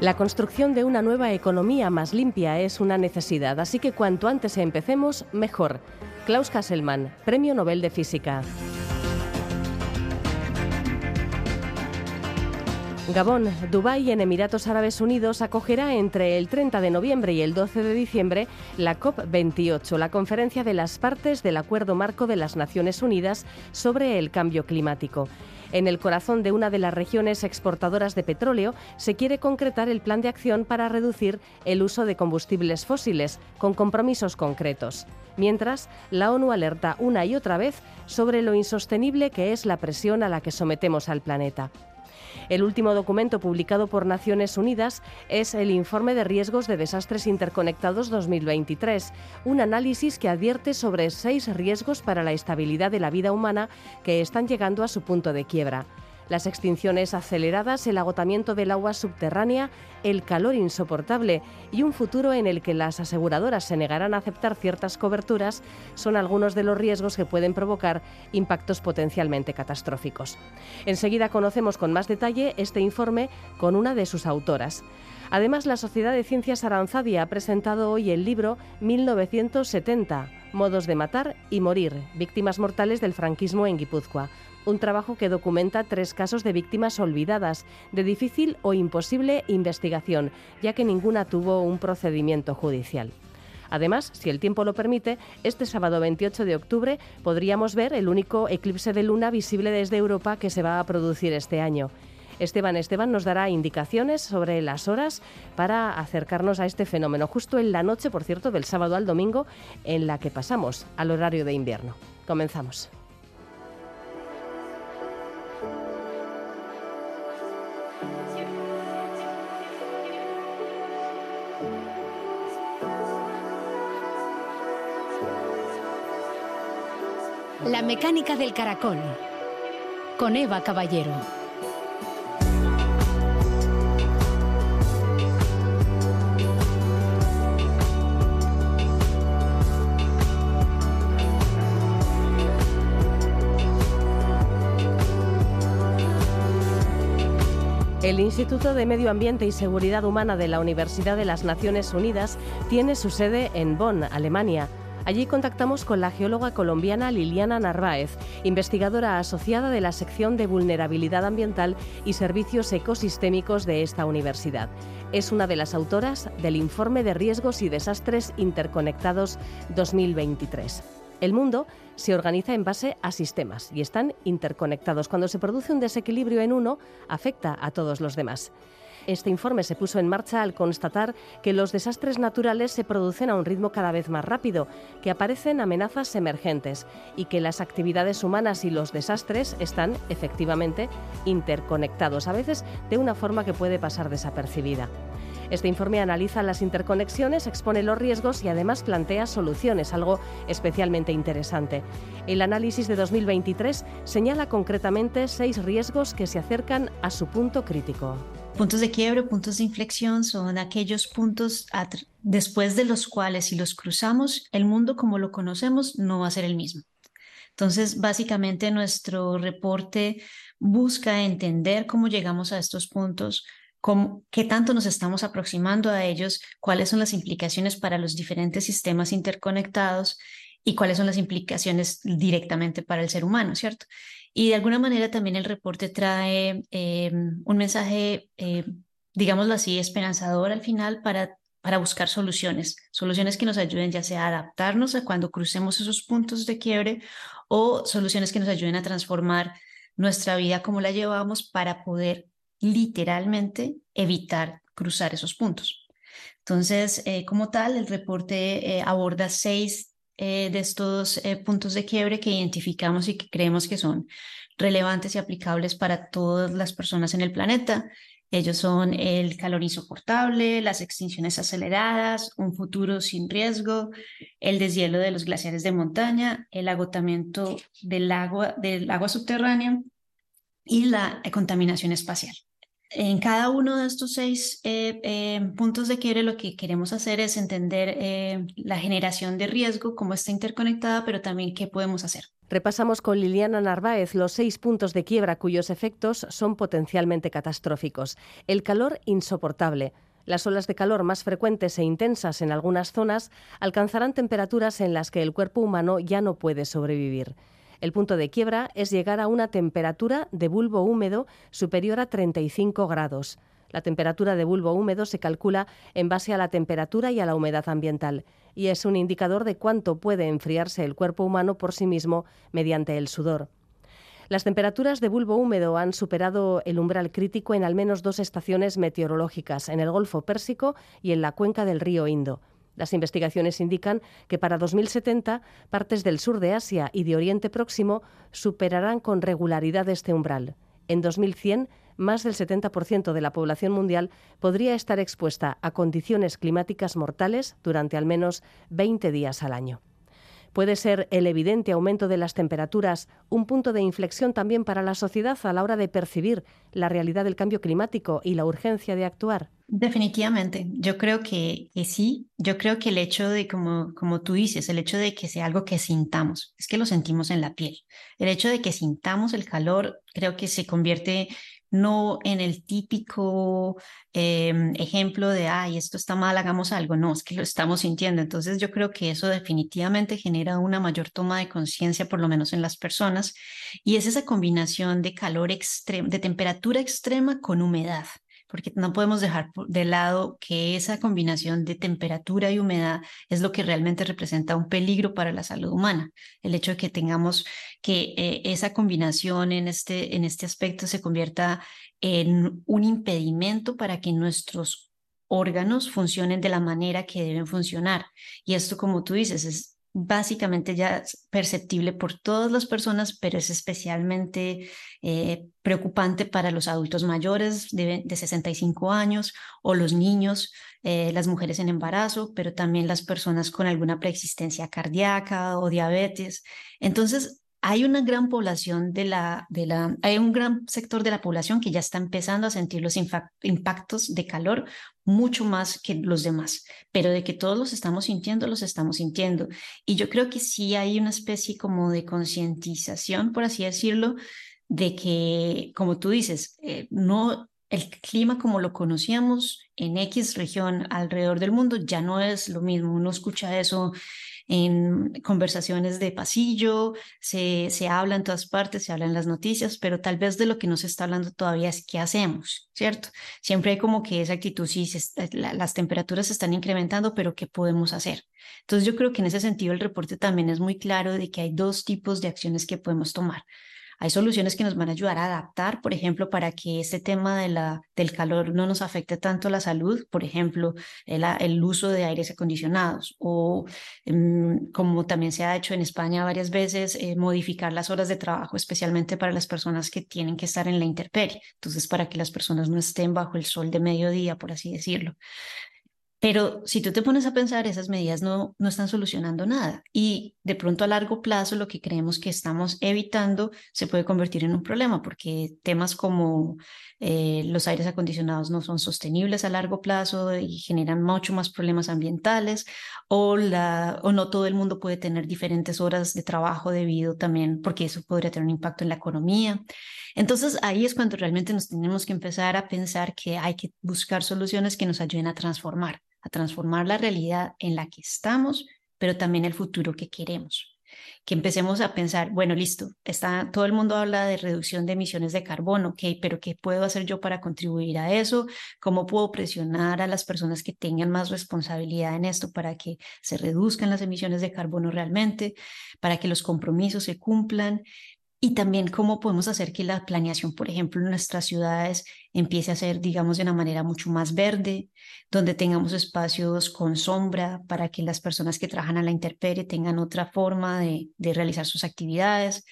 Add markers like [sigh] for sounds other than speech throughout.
La construcción de una nueva economía más limpia es una necesidad, así que cuanto antes empecemos, mejor. Klaus Kasselmann, Premio Nobel de Física. Gabón, Dubái y en Emiratos Árabes Unidos acogerá entre el 30 de noviembre y el 12 de diciembre la COP28, la conferencia de las partes del Acuerdo Marco de las Naciones Unidas sobre el Cambio Climático. En el corazón de una de las regiones exportadoras de petróleo se quiere concretar el plan de acción para reducir el uso de combustibles fósiles, con compromisos concretos. Mientras, la ONU alerta una y otra vez sobre lo insostenible que es la presión a la que sometemos al planeta. El último documento publicado por Naciones Unidas es el Informe de Riesgos de Desastres Interconectados 2023, un análisis que advierte sobre seis riesgos para la estabilidad de la vida humana que están llegando a su punto de quiebra las extinciones aceleradas, el agotamiento del agua subterránea, el calor insoportable y un futuro en el que las aseguradoras se negarán a aceptar ciertas coberturas son algunos de los riesgos que pueden provocar impactos potencialmente catastróficos. Enseguida conocemos con más detalle este informe con una de sus autoras. Además, la Sociedad de Ciencias Aranzadi ha presentado hoy el libro 1970, Modos de Matar y Morir, Víctimas Mortales del Franquismo en Guipúzcoa, un trabajo que documenta tres casos de víctimas olvidadas, de difícil o imposible investigación, ya que ninguna tuvo un procedimiento judicial. Además, si el tiempo lo permite, este sábado 28 de octubre podríamos ver el único eclipse de luna visible desde Europa que se va a producir este año. Esteban Esteban nos dará indicaciones sobre las horas para acercarnos a este fenómeno, justo en la noche, por cierto, del sábado al domingo, en la que pasamos al horario de invierno. Comenzamos. La mecánica del caracol. Con Eva Caballero. El Instituto de Medio Ambiente y Seguridad Humana de la Universidad de las Naciones Unidas tiene su sede en Bonn, Alemania. Allí contactamos con la geóloga colombiana Liliana Narváez, investigadora asociada de la sección de vulnerabilidad ambiental y servicios ecosistémicos de esta universidad. Es una de las autoras del Informe de Riesgos y Desastres Interconectados 2023. El mundo se organiza en base a sistemas y están interconectados. Cuando se produce un desequilibrio en uno, afecta a todos los demás. Este informe se puso en marcha al constatar que los desastres naturales se producen a un ritmo cada vez más rápido, que aparecen amenazas emergentes y que las actividades humanas y los desastres están efectivamente interconectados, a veces de una forma que puede pasar desapercibida. Este informe analiza las interconexiones, expone los riesgos y además plantea soluciones, algo especialmente interesante. El análisis de 2023 señala concretamente seis riesgos que se acercan a su punto crítico. Puntos de quiebre, puntos de inflexión son aquellos puntos después de los cuales si los cruzamos, el mundo como lo conocemos no va a ser el mismo. Entonces, básicamente nuestro reporte busca entender cómo llegamos a estos puntos, cómo, qué tanto nos estamos aproximando a ellos, cuáles son las implicaciones para los diferentes sistemas interconectados y cuáles son las implicaciones directamente para el ser humano, ¿cierto? Y de alguna manera también el reporte trae eh, un mensaje, eh, digámoslo así, esperanzador al final para, para buscar soluciones, soluciones que nos ayuden ya sea a adaptarnos a cuando crucemos esos puntos de quiebre o soluciones que nos ayuden a transformar nuestra vida como la llevamos para poder literalmente evitar cruzar esos puntos. Entonces, eh, como tal, el reporte aborda seis eh, de estos eh, puntos de quiebre que identificamos y que creemos que son relevantes y aplicables para todas las personas en el planeta, Ellos son el calor insoportable, las extinciones aceleradas, un futuro sin riesgo, el deshielo de los glaciares de montaña, el agotamiento del agua, del agua subterránea y la contaminación espacial. En cada uno de estos seis eh, eh, puntos de quiebre lo que queremos hacer es entender eh, la generación de riesgo, cómo está interconectada, pero también qué podemos hacer. Repasamos con Liliana Narváez los seis puntos de quiebra cuyos efectos son potencialmente catastróficos. El calor insoportable. Las olas de calor más frecuentes e intensas en algunas zonas alcanzarán temperaturas en las que el cuerpo humano ya no puede sobrevivir. El punto de quiebra es llegar a una temperatura de bulbo húmedo superior a 35 grados. La temperatura de bulbo húmedo se calcula en base a la temperatura y a la humedad ambiental y es un indicador de cuánto puede enfriarse el cuerpo humano por sí mismo mediante el sudor. Las temperaturas de bulbo húmedo han superado el umbral crítico en al menos dos estaciones meteorológicas, en el Golfo Pérsico y en la cuenca del río Indo. Las investigaciones indican que para 2070 partes del sur de Asia y de Oriente Próximo superarán con regularidad este umbral. En 2100, más del 70% de la población mundial podría estar expuesta a condiciones climáticas mortales durante al menos 20 días al año. ¿Puede ser el evidente aumento de las temperaturas un punto de inflexión también para la sociedad a la hora de percibir la realidad del cambio climático y la urgencia de actuar? Definitivamente, yo creo que, sí, yo creo que el hecho de, como, como tú dices, el hecho de que sea algo que sintamos, es que lo sentimos en la piel. El hecho de que sintamos el calor, creo que se convierte no en el típico em, ejemplo de, ay, esto está mal, hagamos algo, no, es que lo estamos sintiendo. Entonces yo creo que eso definitivamente genera una mayor toma de conciencia, por lo menos en las personas, y es esa combinación de calor extremo, de temperatura extrema con humedad porque no podemos dejar de lado que esa combinación de temperatura y humedad es lo que realmente representa un peligro para la salud humana. El hecho de que tengamos que eh, esa combinación en este, en este aspecto se convierta en un impedimento para que nuestros órganos funcionen de la manera que deben funcionar. Y esto, como tú dices, es básicamente ya perceptible por todas las personas, pero es especialmente eh, preocupante para los adultos mayores de, 65 años o los niños, eh, las mujeres en embarazo, pero también las personas con alguna preexistencia cardíaca o diabetes. Entonces, hay una gran población de la, de la, hay un gran sector de la población que ya está empezando a sentir los impactos de calor mucho más que los demás, pero de que todos los estamos sintiendo, los estamos sintiendo. Y yo creo que sí hay una especie como de concientización, por así decirlo, de que, como tú dices, eh, no el clima como lo conocíamos en X región alrededor del mundo ya no es lo mismo. Uno escucha eso en conversaciones de pasillo, se, se habla en todas partes, se habla en las noticias, pero tal vez de lo que no se está hablando todavía es qué hacemos, ¿cierto? Siempre hay como que esa actitud, sí, las temperaturas se están incrementando, pero ¿qué podemos hacer? Entonces yo creo que en ese sentido el reporte también es muy claro de que hay dos tipos de acciones que podemos tomar. Hay soluciones que nos van a ayudar a adaptar, por ejemplo, para que este tema de la, del calor no nos afecte tanto la salud, por ejemplo, el, el uso de aires acondicionados o, em, como también se ha hecho en España varias veces, eh, modificar las horas de trabajo, especialmente para las personas que tienen que estar en la intemperie. Entonces, para que las personas no estén bajo el sol de mediodía, por así decirlo. Pero si tú te pones a pensar, esas medidas no, no están solucionando nada y de pronto a largo plazo lo que creemos que estamos evitando se puede convertir en un problema porque temas como eh, los aires acondicionados no son sostenibles a largo plazo y generan mucho más problemas ambientales o, la, o no todo el mundo puede tener diferentes horas de trabajo debido también porque eso podría tener un impacto en la economía. Entonces ahí es cuando realmente nos tenemos que empezar a pensar que hay que buscar soluciones que nos ayuden a transformar a transformar la realidad en la que estamos, pero también el futuro que queremos. Que empecemos a pensar, bueno, listo, está, todo el mundo habla de reducción de emisiones de carbono, ok, pero ¿qué puedo hacer yo para contribuir a eso? ¿Cómo puedo presionar a las personas que tengan más responsabilidad en esto para que se reduzcan las emisiones de carbono realmente, para que los compromisos se cumplan? Y también cómo podemos hacer que la planeación, por ejemplo, en nuestras ciudades empiece a ser, digamos, de una manera mucho más verde, donde tengamos espacios con sombra para que las personas que trabajan a la intemperie tengan otra forma de, de realizar sus actividades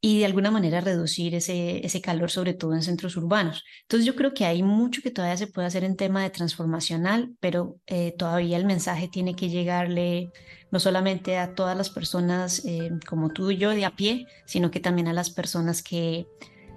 y de alguna manera reducir ese, ese calor, sobre todo en centros urbanos. Entonces yo creo que hay mucho que todavía se puede hacer en tema de transformacional, pero eh, todavía el mensaje tiene que llegarle no solamente a todas las personas eh, como tú y yo de a pie, sino que también a las personas que,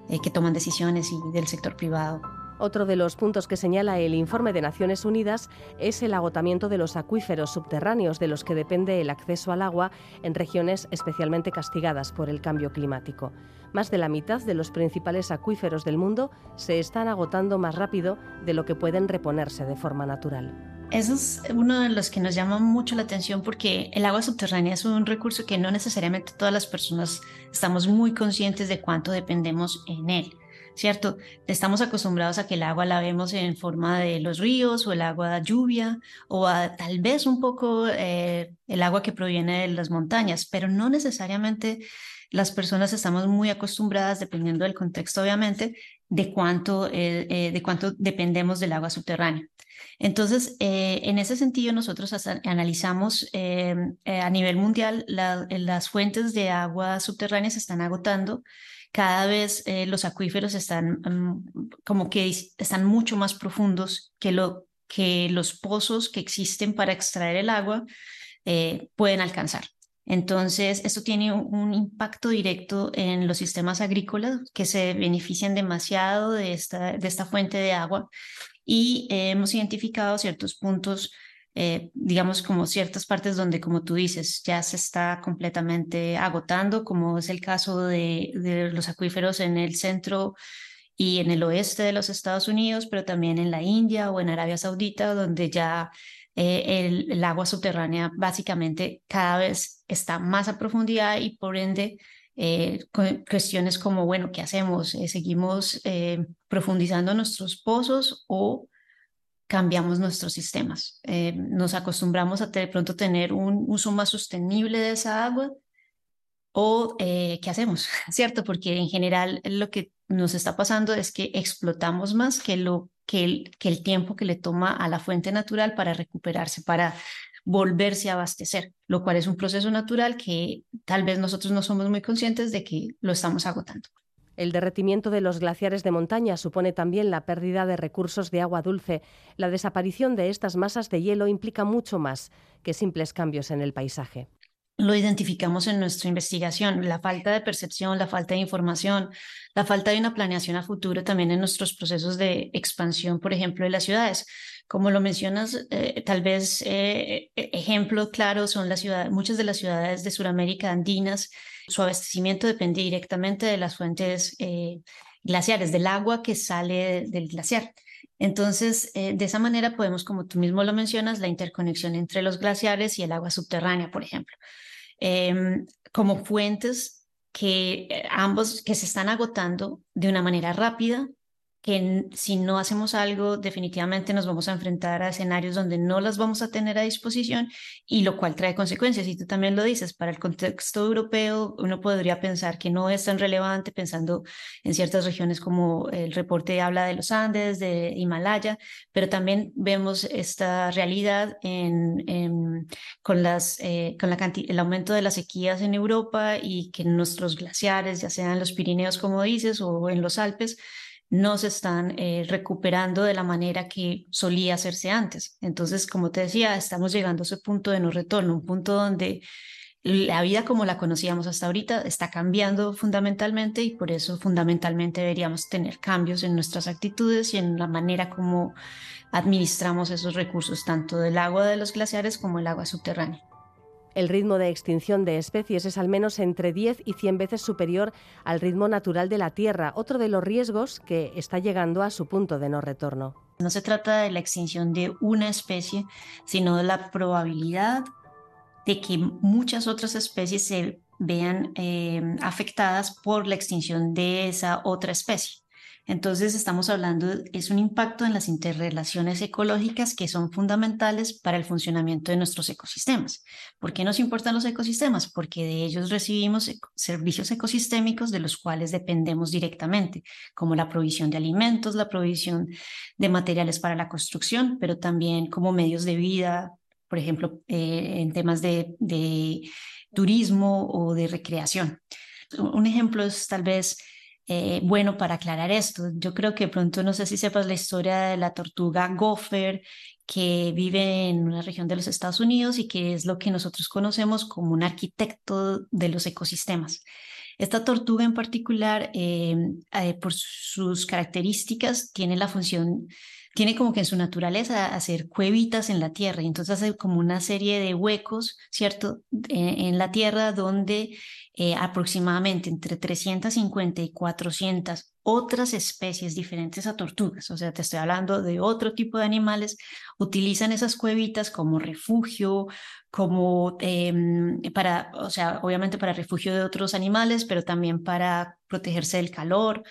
eh, que toman decisiones y del sector privado. Otro de los puntos que señala el informe de Naciones Unidas es el agotamiento de los acuíferos subterráneos de los que depende el acceso al agua en regiones especialmente castigadas por el cambio climático. Más de la mitad de los principales acuíferos del mundo se están agotando más rápido de lo que pueden reponerse de forma natural. Eso es uno de los que nos llama mucho la atención porque el agua subterránea es un recurso que no necesariamente todas las personas estamos muy conscientes de cuánto dependemos en él. ¿cierto? Estamos acostumbrados a que el agua la vemos en forma de los ríos o el agua de lluvia o tal vez un poco eh, el agua que proviene de las montañas, pero no necesariamente las personas estamos muy acostumbradas, dependiendo del contexto obviamente, de cuánto, eh, eh, de cuánto dependemos del agua subterránea. Entonces, en ese sentido, nosotros analizamos a nivel mundial las fuentes de agua subterránea se están agotando cada vez eh, los acuíferos están mm, como que están mucho más profundos que, lo, que los pozos que existen para extraer el agua eh, pueden alcanzar. Entonces, esto tiene un, impacto directo en los sistemas agrícolas que se benefician demasiado de esta fuente de agua y hemos identificado ciertos puntos eh, digamos, como ciertas partes donde, como tú dices, ya se está completamente agotando, como es el caso de, los acuíferos en el centro y en el oeste de los Estados Unidos, pero también en la India o en Arabia Saudita, donde ya eh, el, agua subterránea básicamente cada vez está más a profundidad y por ende eh, cuestiones como, bueno, ¿qué hacemos? ¿Seguimos profundizando nuestros pozos o cambiamos nuestros sistemas. Eh, nos acostumbramos a de pronto tener un uso más sostenible de esa agua o eh, qué hacemos, [laughs] ¿cierto? Porque en general lo que nos está pasando es que explotamos más que, lo, el, que el tiempo que le toma a la fuente natural para recuperarse, para volverse a abastecer, lo cual es un proceso natural que tal vez nosotros no somos muy conscientes de que lo estamos agotando. El derretimiento de los glaciares de montaña supone también la pérdida de recursos de agua dulce. La desaparición de estas masas de hielo implica mucho más que simples cambios en el paisaje lo identificamos en nuestra investigación, la falta de percepción, la falta de información, la falta de una planeación a futuro también en nuestros procesos de expansión, por ejemplo, de las ciudades. Como lo mencionas, eh, tal vez eh, e-, ejemplo claro son las ciudades, muchas de las ciudades de Sudamérica andinas, su abastecimiento depende directamente de las fuentes eh, glaciares, del agua que sale del glaciar. Entonces, de esa manera podemos, como tú mismo lo mencionas, la interconexión entre los glaciares y el agua subterránea, por ejemplo. Em, como fuentes que eh, ambos que se están agotando de una manera rápida que si no hacemos algo, definitivamente nos vamos a enfrentar a escenarios donde no las vamos a tener a disposición y lo cual trae consecuencias. Y tú también lo dices, para el contexto europeo, uno podría pensar que no es tan relevante pensando en ciertas regiones como el reporte habla de los Andes, de Himalaya, pero también vemos esta realidad en, con, las, eh, con la el aumento de las sequías en Europa y que nuestros glaciares, ya sean los Pirineos, como dices, o en los Alpes, no se están eh, recuperando de la manera que solía hacerse antes. Entonces, como te decía, estamos llegando a ese punto de no retorno, un punto donde la vida como la conocíamos hasta ahorita está cambiando fundamentalmente y por eso fundamentalmente deberíamos tener cambios en nuestras actitudes y en la manera como administramos esos recursos, tanto del agua de los glaciares como el agua subterránea. El ritmo de extinción de especies es al menos entre 10 y 100 veces superior al ritmo natural de la Tierra, otro de los riesgos que está llegando a su punto de no retorno. No se trata de la extinción de una especie, sino de la probabilidad de que muchas otras especies se vean eh, afectadas por la extinción de esa otra especie. Entonces estamos hablando, es un impacto en las interrelaciones ecológicas que son fundamentales para el funcionamiento de nuestros ecosistemas. ¿Por qué nos importan los ecosistemas? Porque de ellos recibimos servicios ecosistémicos de los cuales dependemos directamente, como la provisión de alimentos, la provisión de materiales para la construcción, pero también como medios de vida, por ejemplo, eh, en temas de turismo o de recreación. un ejemplo es tal vez eh, bueno para aclarar esto. Yo creo que pronto no sé si sepas la historia de la tortuga gopher que vive en una región de los Estados Unidos y que es lo que nosotros conocemos como un arquitecto de los ecosistemas. Esta tortuga en particular, eh, eh, por sus características, tiene la función, tiene como que en su naturaleza hacer cuevitas en la tierra y entonces hace como una serie de huecos, ¿cierto?, en la tierra donde eh, aproximadamente entre 350 y 400 otras especies diferentes a tortugas, o sea, te estoy hablando de otro tipo de animales, utilizan esas cuevitas como refugio, como em, para, o sea, obviamente para refugio de otros animales, pero también para protegerse del calor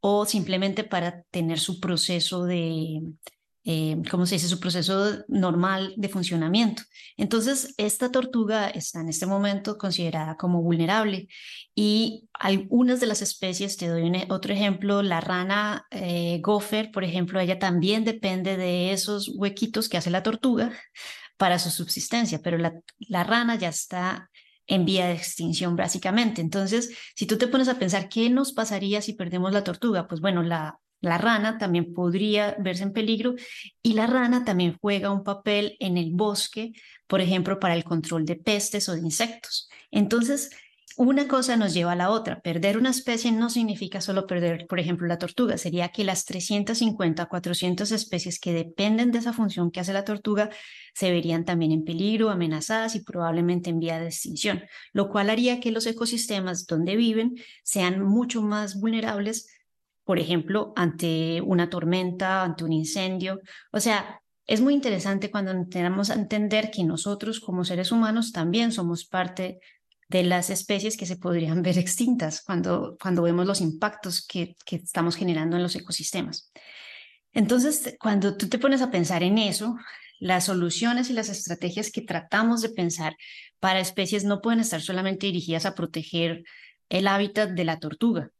o simplemente para tener su proceso de, eh, ¿cómo se dice?, su proceso normal de funcionamiento. Entonces, esta tortuga está en este momento considerada como vulnerable y algunas de las especies, te doy e, otro ejemplo, la rana eh, gopher, por ejemplo, ella también depende de esos huequitos que hace la tortuga para su subsistencia, pero la, la rana ya está en vía de extinción básicamente. Entonces, si tú te pones a pensar qué nos pasaría si perdemos la tortuga, pues bueno, la, la rana también podría verse en peligro y la rana también juega un papel en el bosque, por ejemplo, para el control de pestes o de insectos. Entonces, una cosa nos lleva a la otra. Perder una especie no significa solo perder, por ejemplo, la tortuga. Sería que las 350, 400 especies que dependen de esa función que hace la tortuga se verían también en peligro, amenazadas y probablemente en vía de extinción, lo cual haría que los ecosistemas donde viven sean mucho más vulnerables por ejemplo, ante una tormenta, ante un incendio. O sea, es muy interesante cuando tenemos a entender que nosotros como seres humanos también somos parte de las especies que se podrían [laughs] ver extintas cuando, cuando vemos los impactos que, que estamos generando en los ecosistemas. Entonces, cuando tú te pones a pensar en eso, las soluciones y las estrategias que tratamos de pensar para especies no pueden estar solamente dirigidas a proteger el hábitat de la tortuga,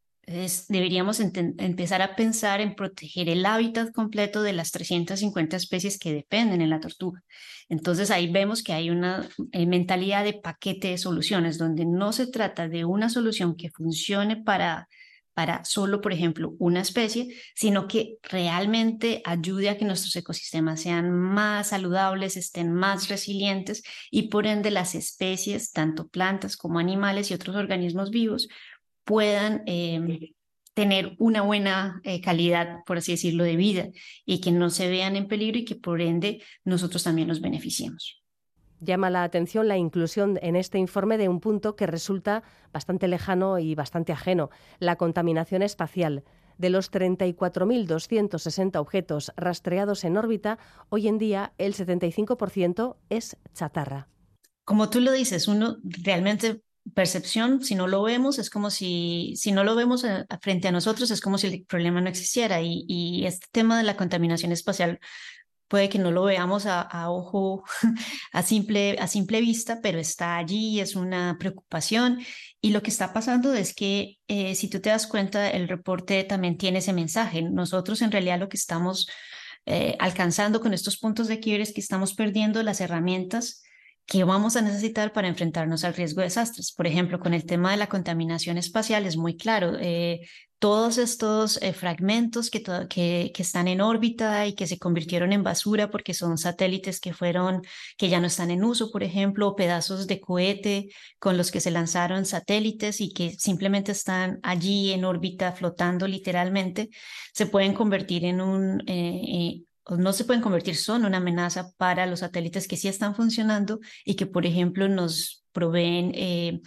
deberíamos empezar a pensar en proteger el hábitat completo de las 350 especies que dependen en la tortuga. Entonces ahí vemos que hay una eh, mentalidad de paquete de soluciones, donde no se trata de una solución que funcione para, para solo, por ejemplo, una especie, sino que realmente ayude a que nuestros ecosistemas sean más saludables, estén más resilientes y por ende las especies, tanto plantas como animales y otros organismos vivos, puedan em, tener una buena eh, calidad, por así decirlo, de vida y que no se vean en peligro y que por ende nosotros también nos beneficiemos. Llama la atención la inclusión en este informe de un punto que resulta bastante lejano y bastante ajeno, la contaminación espacial. De los 34.260 objetos rastreados en órbita, hoy en día el 75% es chatarra. Como tú lo dices, uno realmente percepción, si no lo vemos, es como si, si no lo vemos eh, frente a nosotros, es como si el problema no existiera. Y, este tema de la contaminación espacial puede que no lo veamos a, ojo, [laughs] a simple, a simple vista, pero está allí, es una preocupación. Y lo que está pasando es que, eh, si tú te das cuenta, el reporte también tiene ese mensaje. Nosotros en realidad lo que estamos eh, alcanzando con estos puntos de quiebre es que estamos perdiendo las herramientas que vamos a necesitar para enfrentarnos al riesgo de desastres. Por ejemplo, con el tema de la contaminación espacial es muy claro. Eh, todos estos eh, fragmentos que, que, que, están en órbita y que se convirtieron en basura porque son satélites que fueron, que ya no están en uso, por ejemplo, pedazos de cohete con los que se lanzaron satélites y que simplemente están allí en órbita flotando literalmente, se pueden convertir en un, eh, no se pueden convertir, son una amenaza para los satélites que sí están funcionando y que, por ejemplo, nos proveen eh,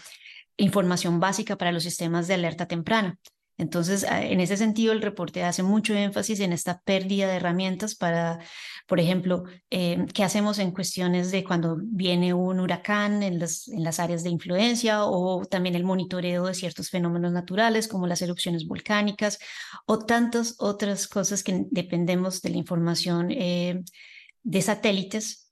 información básica para los sistemas de alerta temprana. Entonces, en ese sentido, el reporte hace mucho énfasis en esta pérdida de herramientas para, por ejemplo, eh, qué hacemos en cuestiones de cuando viene un huracán en las, en las áreas de influencia o también el monitoreo de ciertos fenómenos naturales como las erupciones volcánicas o tantas otras cosas que dependemos de la información eh, de satélites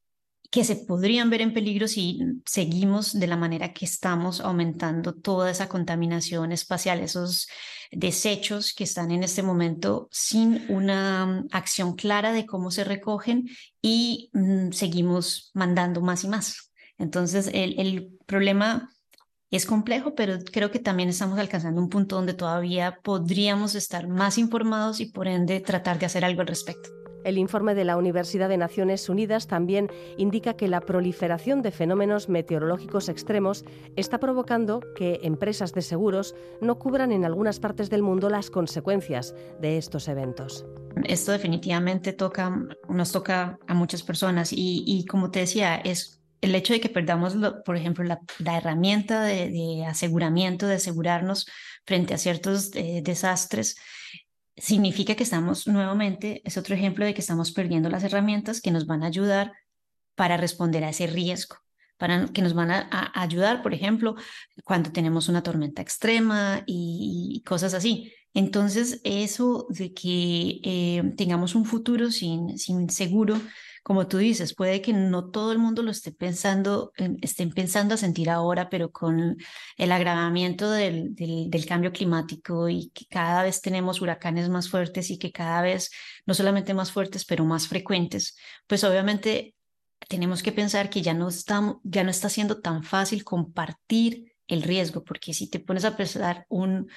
que se podrían ver en peligro si seguimos de la manera que estamos aumentando toda esa contaminación espacial, esos desechos que están en este momento sin una mm, acción clara de cómo se recogen y mm, seguimos mandando más y más. Entonces, el, el problema Es complejo, pero creo que también estamos alcanzando un punto donde todavía podríamos estar más informados y por ende tratar de hacer algo al respecto. El informe de la Universidad de Naciones Unidas también indica que la proliferación de fenómenos meteorológicos extremos está provocando que empresas de seguros no cubran en algunas partes del mundo las consecuencias de estos eventos. Esto definitivamente toca, nos toca a muchas personas y, como te decía, es el hecho de que perdamos, por ejemplo, la, herramienta de, aseguramiento, de asegurarnos frente a ciertos eh, desastres, significa que estamos nuevamente, es otro ejemplo de que estamos perdiendo las herramientas que nos van a ayudar para responder a ese riesgo, para que nos van a, ayudar, por ejemplo, cuando tenemos una tormenta extrema y, cosas así. Entonces, eso de que eh, tengamos un futuro sin, sin seguro, como tú dices, puede que no todo el mundo lo esté pensando, estén pensando a sentir ahora, pero con el agravamiento del, del, cambio climático y que cada vez tenemos huracanes más fuertes y que cada vez, no solamente más fuertes, pero más frecuentes, pues obviamente tenemos que pensar que ya no, está, ya no está siendo tan fácil compartir el riesgo, porque si te pones a pensar un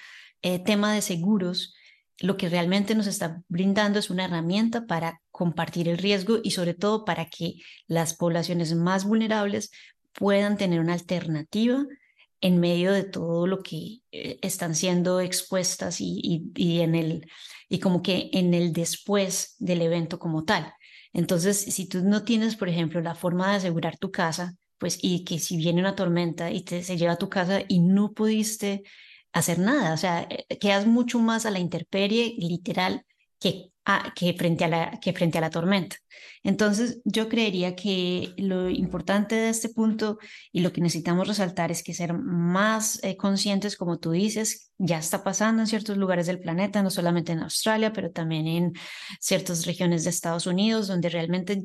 eh, tema de seguros, lo que realmente nos está brindando es una herramienta para compartir el riesgo y sobre todo para que las poblaciones más vulnerables puedan tener una alternativa en medio de todo lo que eh, están siendo expuestas y, y, en el y como que en el después del evento como tal. Entonces, si tú no tienes, por ejemplo, la forma de asegurar tu casa, pues y que si viene una tormenta y te, se lleva a tu casa y no pudiste hacer nada, o sea, eh, quedas mucho más a la intemperie literal que, que, frente a la, que frente a la tormenta. Entonces, yo creería que lo importante de este punto y lo que necesitamos resaltar es que ser más eh, conscientes, como tú dices, ya está pasando en ciertos lugares del planeta, no solamente en Australia, pero también en ciertas regiones de Estados Unidos, donde realmente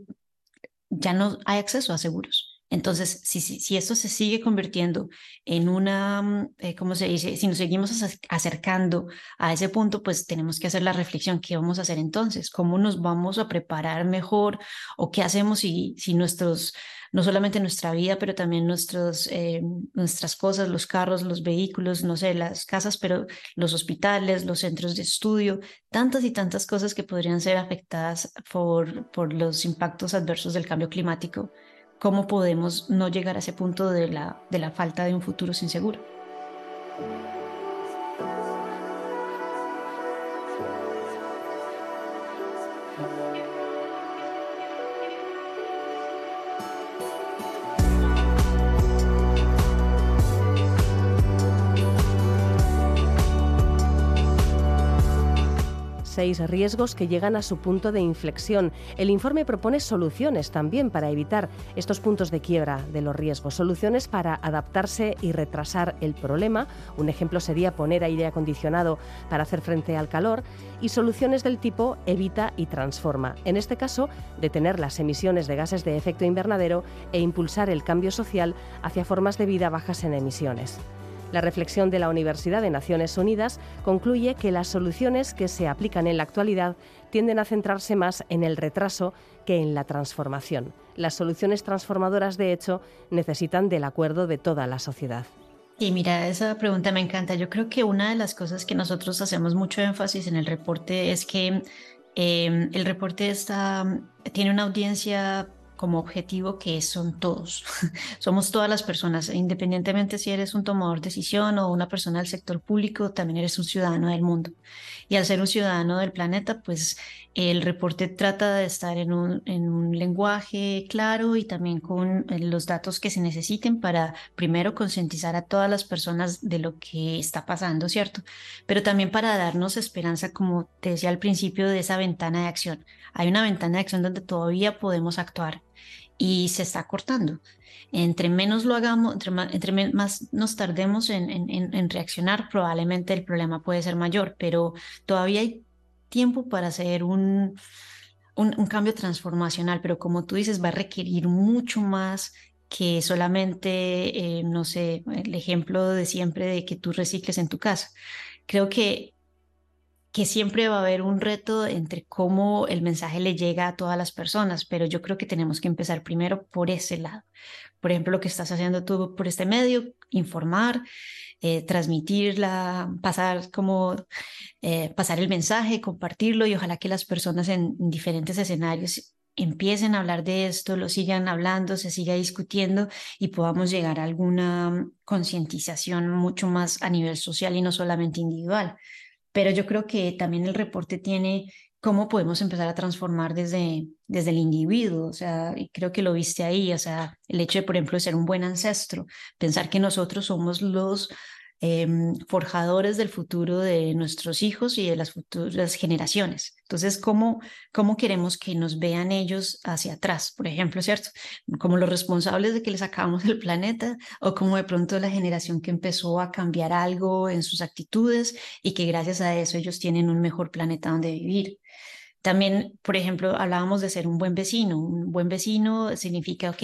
ya no hay acceso a seguros. Entonces, si, si, si, esto se sigue convirtiendo en una, mm, eh, ¿cómo se dice? Si nos seguimos acercando a ese punto, pues tenemos que hacer la reflexión, ¿qué vamos a hacer entonces? ¿Cómo nos vamos a preparar mejor? ¿O qué hacemos si, si nuestros, no solamente nuestra vida, pero también nuestros, eh, nuestras cosas, los carros, los vehículos, no sé, las casas, pero los hospitales, los centros de estudio, tantas y tantas cosas que podrían ser afectadas por, por los impactos adversos del cambio climático? ¿Cómo podemos no llegar a ese punto de la, de la falta de un futuro sin seguro? Seis riesgos que llegan a su punto de inflexión. El informe propone soluciones también para evitar estos puntos de quiebra de los riesgos, soluciones para adaptarse y retrasar el problema. Un ejemplo sería poner aire acondicionado para hacer frente al calor y soluciones del tipo evita y transforma. En este caso, detener las emisiones de gases de efecto invernadero e impulsar el cambio social hacia formas de vida bajas en emisiones. La reflexión de la Universidad de Naciones Unidas concluye que las soluciones que se aplican en la actualidad tienden a centrarse más en el retraso que en la transformación. Las soluciones transformadoras, de hecho, necesitan del acuerdo de toda la sociedad. Y mira, esa pregunta me encanta. Yo creo que una de las cosas que nosotros hacemos mucho énfasis en el reporte es que eh, el reporte está, tiene una audiencia como objetivo que son todos. [laughs] Somos todas las personas, independientemente si eres un tomador de decisión o una persona del sector público, también eres un ciudadano del mundo. Y al ser un ciudadano del planeta, pues el reporte trata de estar en un, en un lenguaje claro y también con eh, los datos que se necesiten para primero concientizar a todas las personas de lo que está pasando, ¿cierto? Pero también para darnos esperanza, como te decía al principio, de esa ventana de acción. Hay una ventana de acción donde todavía podemos actuar y se está cortando. Entre menos lo hagamos, entre más, nos tardemos en, en, reaccionar, probablemente el problema puede ser mayor, pero todavía hay tiempo para hacer un, un, cambio transformacional, pero como tú dices, va a requerir mucho más que solamente, eh, no sé, el ejemplo de siempre de que tú recicles en tu casa. Creo que que siempre va a haber un reto entre cómo el mensaje le llega a todas las personas, pero yo creo que tenemos que empezar primero por ese lado. Por ejemplo, lo que estás haciendo tú por este medio, informar, eh, transmitirla, pasar como eh, pasar el mensaje, compartirlo y ojalá que las personas en diferentes escenarios empiecen a hablar de esto, lo sigan hablando, se siga discutiendo y podamos llegar a alguna concientización mucho más a nivel social y no solamente individual. Pero yo creo que también el reporte tiene cómo podemos empezar a transformar desde, desde el individuo, o sea, y creo que lo viste ahí, o sea, el hecho de, por ejemplo, ser un buen ancestro, pensar que nosotros somos los Em, forjadores del futuro de nuestros hijos y de las futuras generaciones. Entonces, ¿cómo, ¿cómo queremos que nos vean ellos hacia atrás? Por ejemplo, ¿cierto? Como los responsables de que les acabamos el planeta o como de pronto la generación que empezó a cambiar algo en sus actitudes y que gracias a eso ellos tienen un mejor planeta donde vivir. También, por ejemplo, hablábamos de ser un buen vecino. Un buen vecino significa, ok,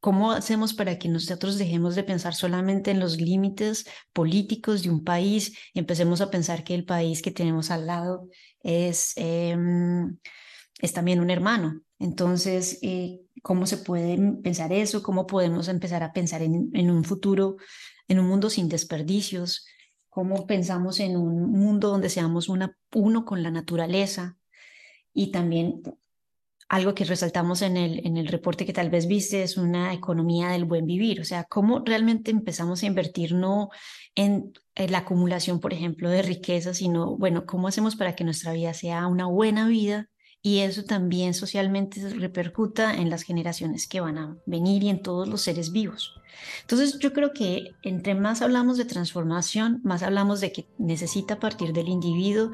¿Cómo hacemos para que nosotros dejemos de pensar solamente en los límites políticos de un país y empecemos a pensar que el país que tenemos al lado es, em, es también un hermano? Entonces, eh, ¿cómo se puede pensar eso? ¿Cómo podemos empezar a pensar en, un futuro, en un mundo sin desperdicios? ¿Cómo pensamos en un mundo donde seamos uno con la naturaleza? Y también algo que resaltamos en el, en el reporte que tal vez viste es una economía del buen vivir, o sea, cómo realmente empezamos a invertir no en, la acumulación, por ejemplo, de riqueza, sino, bueno, cómo hacemos para que nuestra vida sea una buena vida y eso también socialmente repercuta en las generaciones que van a venir y en todos los seres vivos. Entonces yo creo que entre más hablamos de transformación, más hablamos de que necesita partir del individuo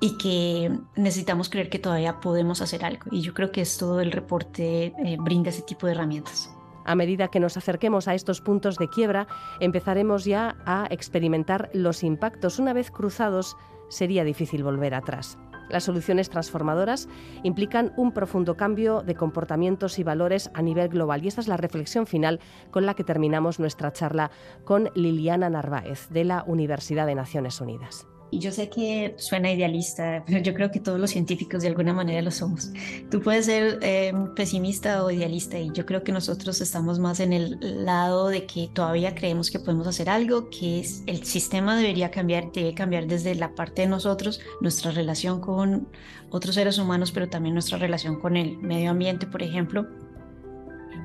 y que necesitamos creer que todavía podemos hacer algo. Y yo creo que esto el reporte eh, brinda ese tipo de herramientas. A medida que nos acerquemos a estos puntos de quiebra, empezaremos ya a experimentar los impactos. Una vez cruzados, sería difícil volver atrás. Las soluciones transformadoras implican un profundo cambio de comportamientos y valores a nivel global y esta es la reflexión final con la que terminamos nuestra charla con Liliana Narváez de la Universidad de Naciones Unidas. Y yo sé que suena idealista, pero yo creo que todos los científicos de alguna manera lo somos. Tú puedes ser eh, pesimista o idealista y yo creo que nosotros estamos más en el lado de que todavía creemos que podemos hacer algo, que es, el sistema debería cambiar, debe cambiar desde la parte de nosotros, nuestra relación con otros seres humanos, pero también nuestra relación con el medio ambiente, por ejemplo.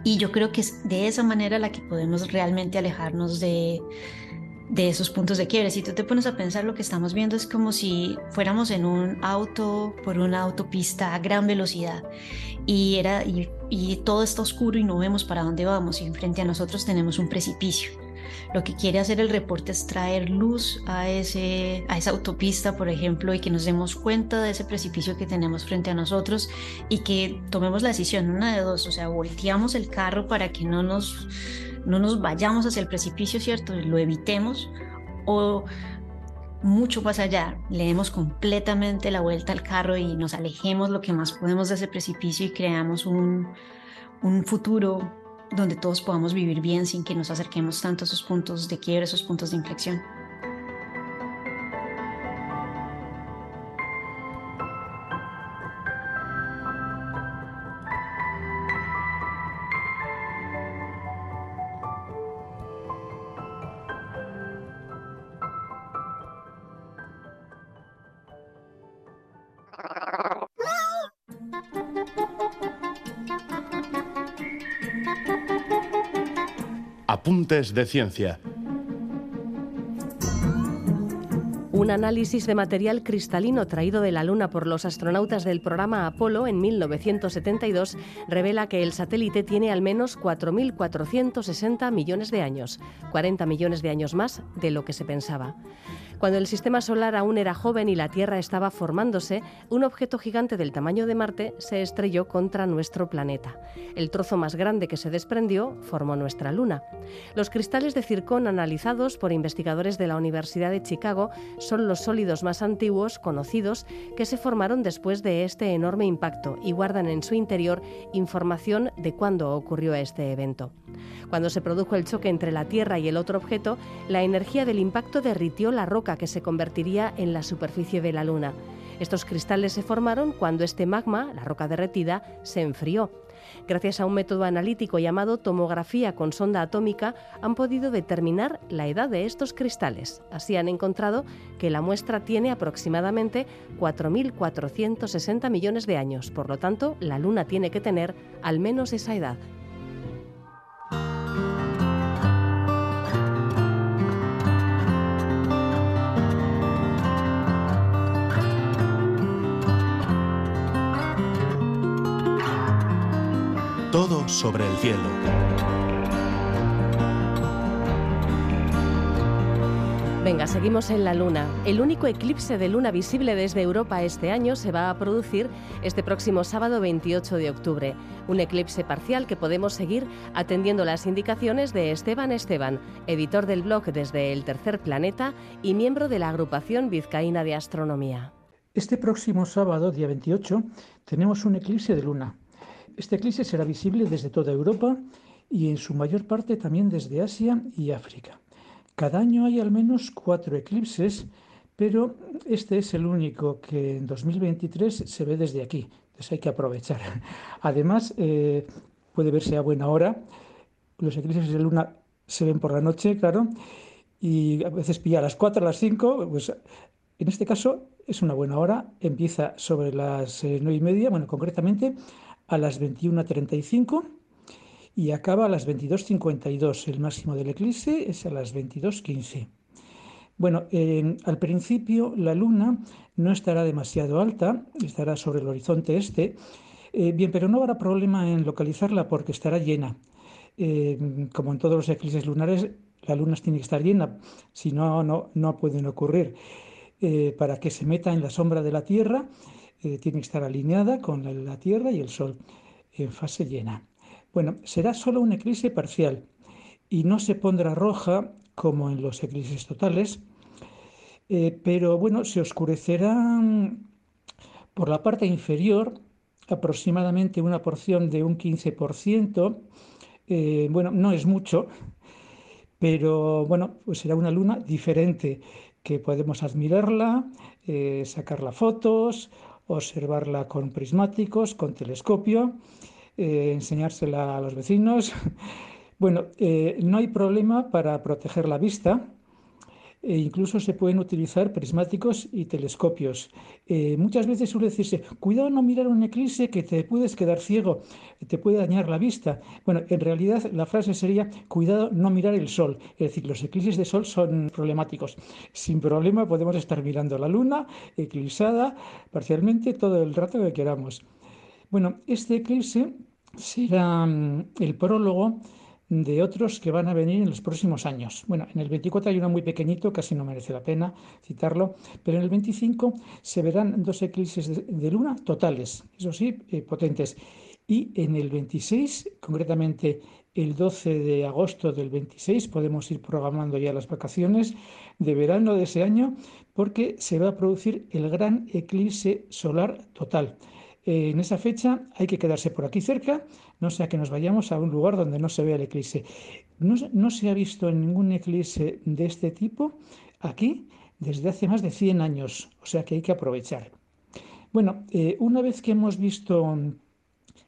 Y yo creo que es de esa manera la que podemos realmente alejarnos de de esos puntos de quiebre. Si tú te pones a pensar, lo que estamos viendo es como si fuéramos en un auto por una autopista a gran velocidad y, era, y, todo está oscuro y no vemos para dónde vamos y frente a nosotros tenemos un precipicio. Lo que quiere hacer el reporte es traer luz a, esa autopista, por ejemplo, y que nos demos cuenta de ese precipicio que tenemos frente a nosotros y que tomemos la decisión, una de dos, o sea, volteamos el carro para que no nos no nos vayamos hacia el precipicio, ¿cierto? Lo evitemos o mucho más allá, le demos completamente la vuelta al carro y nos alejemos lo que más podemos de ese precipicio y creamos un, un futuro donde todos podamos vivir bien sin que nos acerquemos tanto a esos puntos de quiebre, esos puntos de inflexión. Apuntes de Ciencia. Un análisis de material cristalino traído de la Luna por los astronautas del programa Apolo en 1972 revela que el satélite tiene al menos 4.460 millones de años, 40 millones de años más de lo que se pensaba. Cuando el sistema solar aún era joven y la Tierra estaba formándose, un objeto gigante del tamaño de Marte se estrelló contra nuestro planeta. El trozo más grande que se desprendió formó nuestra Luna. Los cristales de circón analizados por investigadores de la Universidad de Chicago son los sólidos más antiguos conocidos que se formaron después de este enorme impacto y guardan en su interior información de cuándo ocurrió este evento. Cuando se produjo el choque entre la Tierra y el otro objeto, la energía del impacto derritió la roca que se convertiría en la superficie de la Luna. Estos cristales se formaron cuando este magma, la roca derretida, se enfrió. Gracias a un método analítico llamado tomografía con sonda atómica, han podido determinar la edad de estos cristales. Así han encontrado que la muestra tiene aproximadamente 4.460 millones de años. Por lo tanto, la Luna tiene que tener al menos esa edad. Todo sobre el cielo. Venga, seguimos en la Luna. El único eclipse de luna visible desde Europa este año se va a producir este próximo sábado 28 de octubre. Un eclipse parcial que podemos seguir atendiendo las indicaciones de Esteban Esteban, editor del blog desde el Tercer Planeta y miembro de la agrupación vizcaína de astronomía. Este próximo sábado, día 28, tenemos un eclipse de luna. Este eclipse será visible desde toda Europa y en su mayor parte también desde Asia y África. Cada año hay al menos cuatro eclipses, pero este es el único que en 2023 se ve desde aquí. Entonces hay que aprovechar. [laughs] Además, eh, puede verse a buena hora. Los eclipses de luna se ven por la noche, claro, y a veces pilla a las 4, a las 5. Pues en este caso es una buena hora. Empieza sobre las eh, nueve y media, bueno, concretamente a las 21.35 y acaba a las 22.52. El máximo del eclipse es a las 22.15. Bueno, al principio la luna no estará demasiado alta, estará sobre el horizonte este, eh, bien, pero no habrá problema en localizarla porque estará llena. Eh, como en todos los eclipses lunares, la luna tiene que estar llena, si no, no, no pueden ocurrir. Eh, para que se meta en la sombra de la Tierra eh, tiene que estar alineada con la, Tierra y el Sol en fase llena. Bueno, será solo un eclipse parcial y no se pondrá roja como en los eclipses totales, eh, pero bueno, se oscurecerá por la parte inferior aproximadamente una porción de un 15%. Eh, bueno, no es mucho, pero bueno, pues será una luna diferente que podemos admirarla, sacarla fotos observarla con prismáticos, con telescopio, eh, enseñársela a los vecinos. [laughs] Bueno, eh, no hay problema para proteger la vista. E incluso se pueden utilizar prismáticos y telescopios. Eh, muchas veces suele decirse, cuidado no mirar un eclipse que te puedes quedar ciego, te puede dañar la vista. Bueno, en realidad la frase sería, cuidado no mirar el sol. Es decir, los eclipses de sol son problemáticos. Sin problema podemos estar mirando la luna eclipsada parcialmente todo el rato que queramos. Bueno, este eclipse será mm, el prólogo de otros que van a venir en los próximos años. Bueno, en el 24 hay uno muy pequeñito, casi no merece la pena citarlo, pero en el 25 se verán dos eclipses de, luna totales, eso sí, eh, potentes. Y en el 26, concretamente el 12 de agosto del 26, podemos ir programando ya las vacaciones de verano de ese año, porque se va a producir el gran eclipse solar total en esa fecha hay que quedarse por aquí cerca, no sea que nos vayamos a un lugar donde no se vea el eclipse. No, se ha visto ningún eclipse de este tipo aquí desde hace más de 100 años, o sea que hay que aprovechar. Bueno, eh, una vez que hemos visto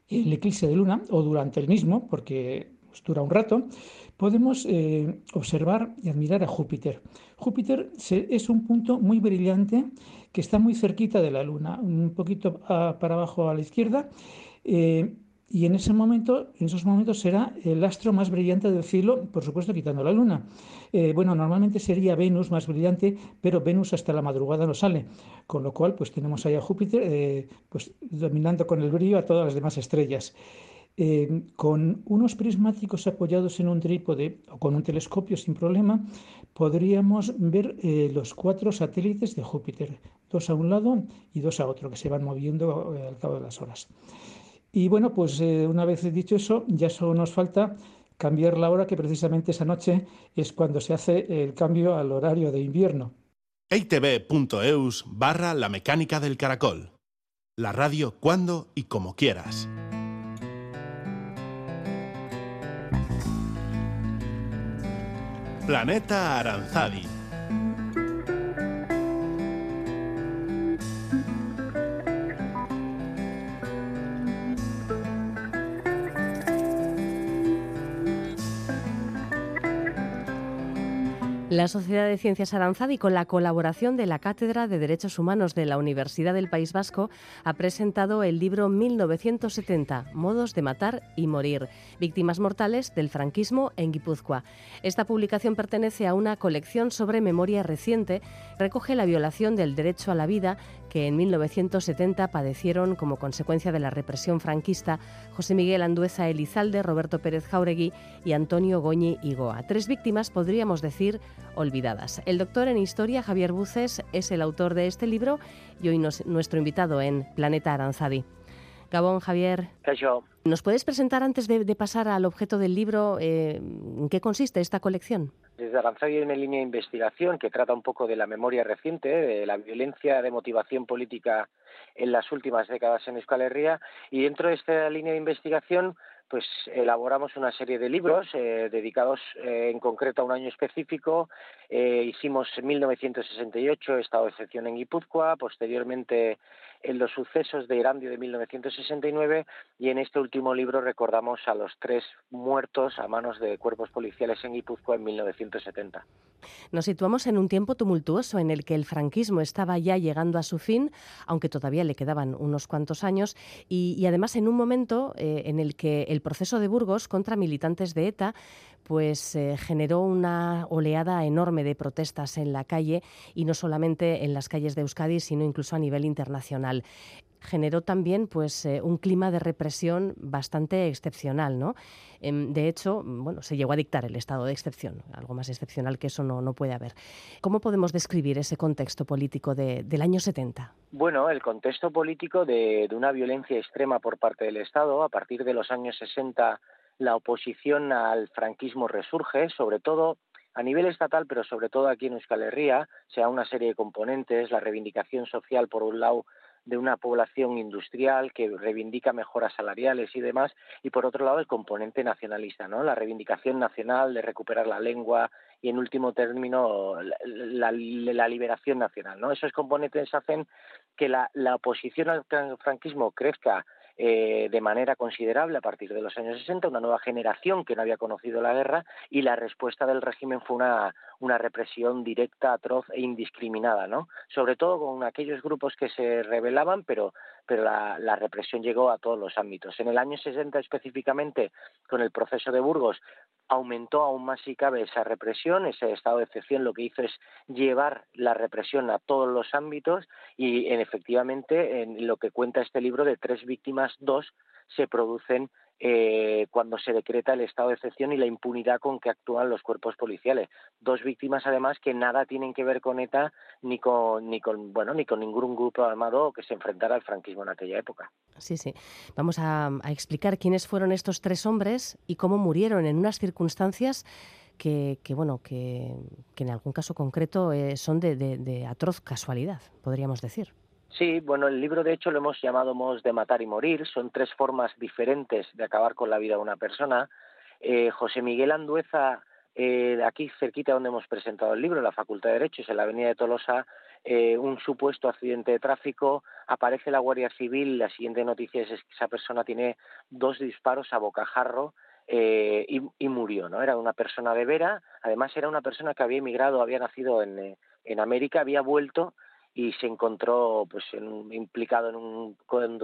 el eclipse de luna, o durante el mismo, porque pues, dura un rato, podemos eh, observar y admirar a Júpiter. Júpiter es un punto muy brillante que está muy cerquita de la Luna, un poquito para abajo a la izquierda. Eh, y en ese momento, en esos momentos será el astro más brillante del cielo, por supuesto quitando la luna. Eh, bueno, normalmente sería Venus más brillante, pero Venus hasta la madrugada no sale, con lo cual pues tenemos ahí a Júpiter eh, pues dominando con el brillo a todas las demás estrellas. Con unos prismáticos apoyados en un trípode o con un telescopio sin problema, podríamos ver los cuatro satélites de Júpiter, dos a un lado y dos a otro, que se van moviendo eh, al cabo de las horas. Y bueno, pues una vez dicho eso, ya solo nos falta cambiar la hora, que precisamente esa noche es cuando se hace el cambio al horario de invierno. barra la mecánica del caracol. La radio cuando y como quieras. Planeta Aranzadi. La Sociedad de Ciencias Aranzadi, con la colaboración de la Cátedra de Derechos Humanos de la Universidad del País Vasco, ha presentado el libro 1970, Modos de Matar y Morir, Víctimas Mortales del Franquismo en Guipúzcoa. Esta publicación pertenece a una colección sobre memoria reciente, recoge la violación del derecho a la vida que en 1970 padecieron como consecuencia de la represión franquista José Miguel Andueza Elizalde, Roberto Pérez Jauregui y Antonio Goñi Igoa. Tres víctimas, podríamos decir, olvidadas. El doctor en historia, Javier Buces, es el autor de este libro y hoy nuestro invitado en Planeta Aranzadi. Gabón, Javier. ¿Nos puedes presentar antes de, pasar al objeto del libro eh, en qué consiste esta colección? Desde Aranzadi hay una línea de investigación que trata un poco de la memoria reciente, de la violencia de motivación política en las últimas décadas en Euskal Herria y dentro de esta línea de investigación pues elaboramos una serie de libros eh, dedicados eh, en concreto a un año específico. hicimos en 1968 Estado de excepción en Guipúzcoa, posteriormente en los sucesos de Irandio de 1969 y en este último libro recordamos a los tres muertos a manos de cuerpos policiales en Guipúzcoa en 1970. Nos situamos en un tiempo tumultuoso en el que el franquismo estaba ya llegando a su fin, aunque todavía le quedaban unos cuantos años, y, además en un momento eh, en el que el proceso de Burgos contra militantes de ETA pues eh, generó una oleada enorme de protestas en la calle y no solamente en las calles de Euskadi, sino incluso a nivel internacional generó también pues eh, un clima de represión bastante excepcional, ¿no? Em, de hecho, bueno, se llegó a dictar el estado de excepción, algo más excepcional que eso no, no puede haber. ¿Cómo podemos describir ese contexto político del año 70? Bueno, el contexto político de, de una violencia extrema por parte del Estado a partir de los años 60 la oposición al franquismo resurge, sobre todo a nivel estatal, pero sobre todo aquí en Euskal Herria, sea una serie de componentes, la reivindicación social por un lado de una población industrial que reivindica mejoras salariales y demás, y por otro lado el componente nacionalista, ¿no? La reivindicación nacional de recuperar la lengua y en último término la, liberación nacional, ¿no? Esos componentes hacen que la oposición al franquismo crezca eh, de manera considerable a partir de los años 60, una nueva generación que no había conocido la guerra y la respuesta del régimen fue una, una represión directa, atroz e indiscriminada, ¿no? Sobre todo con aquellos grupos que se rebelaban, pero, pero la, represión llegó a todos los ámbitos. En el año 60 específicamente, con el proceso de Burgos, aumentó aún más si cabe esa represión, ese estado de excepción lo que hizo es llevar la represión a todos los ámbitos y en, efectivamente en lo que cuenta este libro de tres víctimas, dos se producen eh, cuando se decreta el estado de excepción y la impunidad con que actúan los cuerpos policiales. Dos víctimas, además, que nada tienen que ver con ETA ni con, ni con, bueno, ni con ningún grupo armado que se enfrentara al franquismo en aquella época. Sí, sí. Vamos a, explicar quiénes fueron estos tres hombres y cómo murieron en unas circunstancias que, bueno, que, en algún caso concreto eh, son de atroz casualidad, podríamos decir. Sí, bueno, el libro de hecho lo hemos llamado Modos de matar y morir. Son tres formas diferentes de acabar con la vida de una persona. Eh, José Miguel Andueza, eh, aquí cerquita donde hemos presentado el libro, en la Facultad de Derechos, en la Avenida de Tolosa, eh, un supuesto accidente de tráfico, aparece la Guardia Civil, la siguiente noticia es que esa persona tiene dos disparos a bocajarro eh, y, y, murió, ¿no? Era una persona de Vera, además era una persona que había emigrado, había nacido en, en América, había vuelto y se encontró pues implicado en un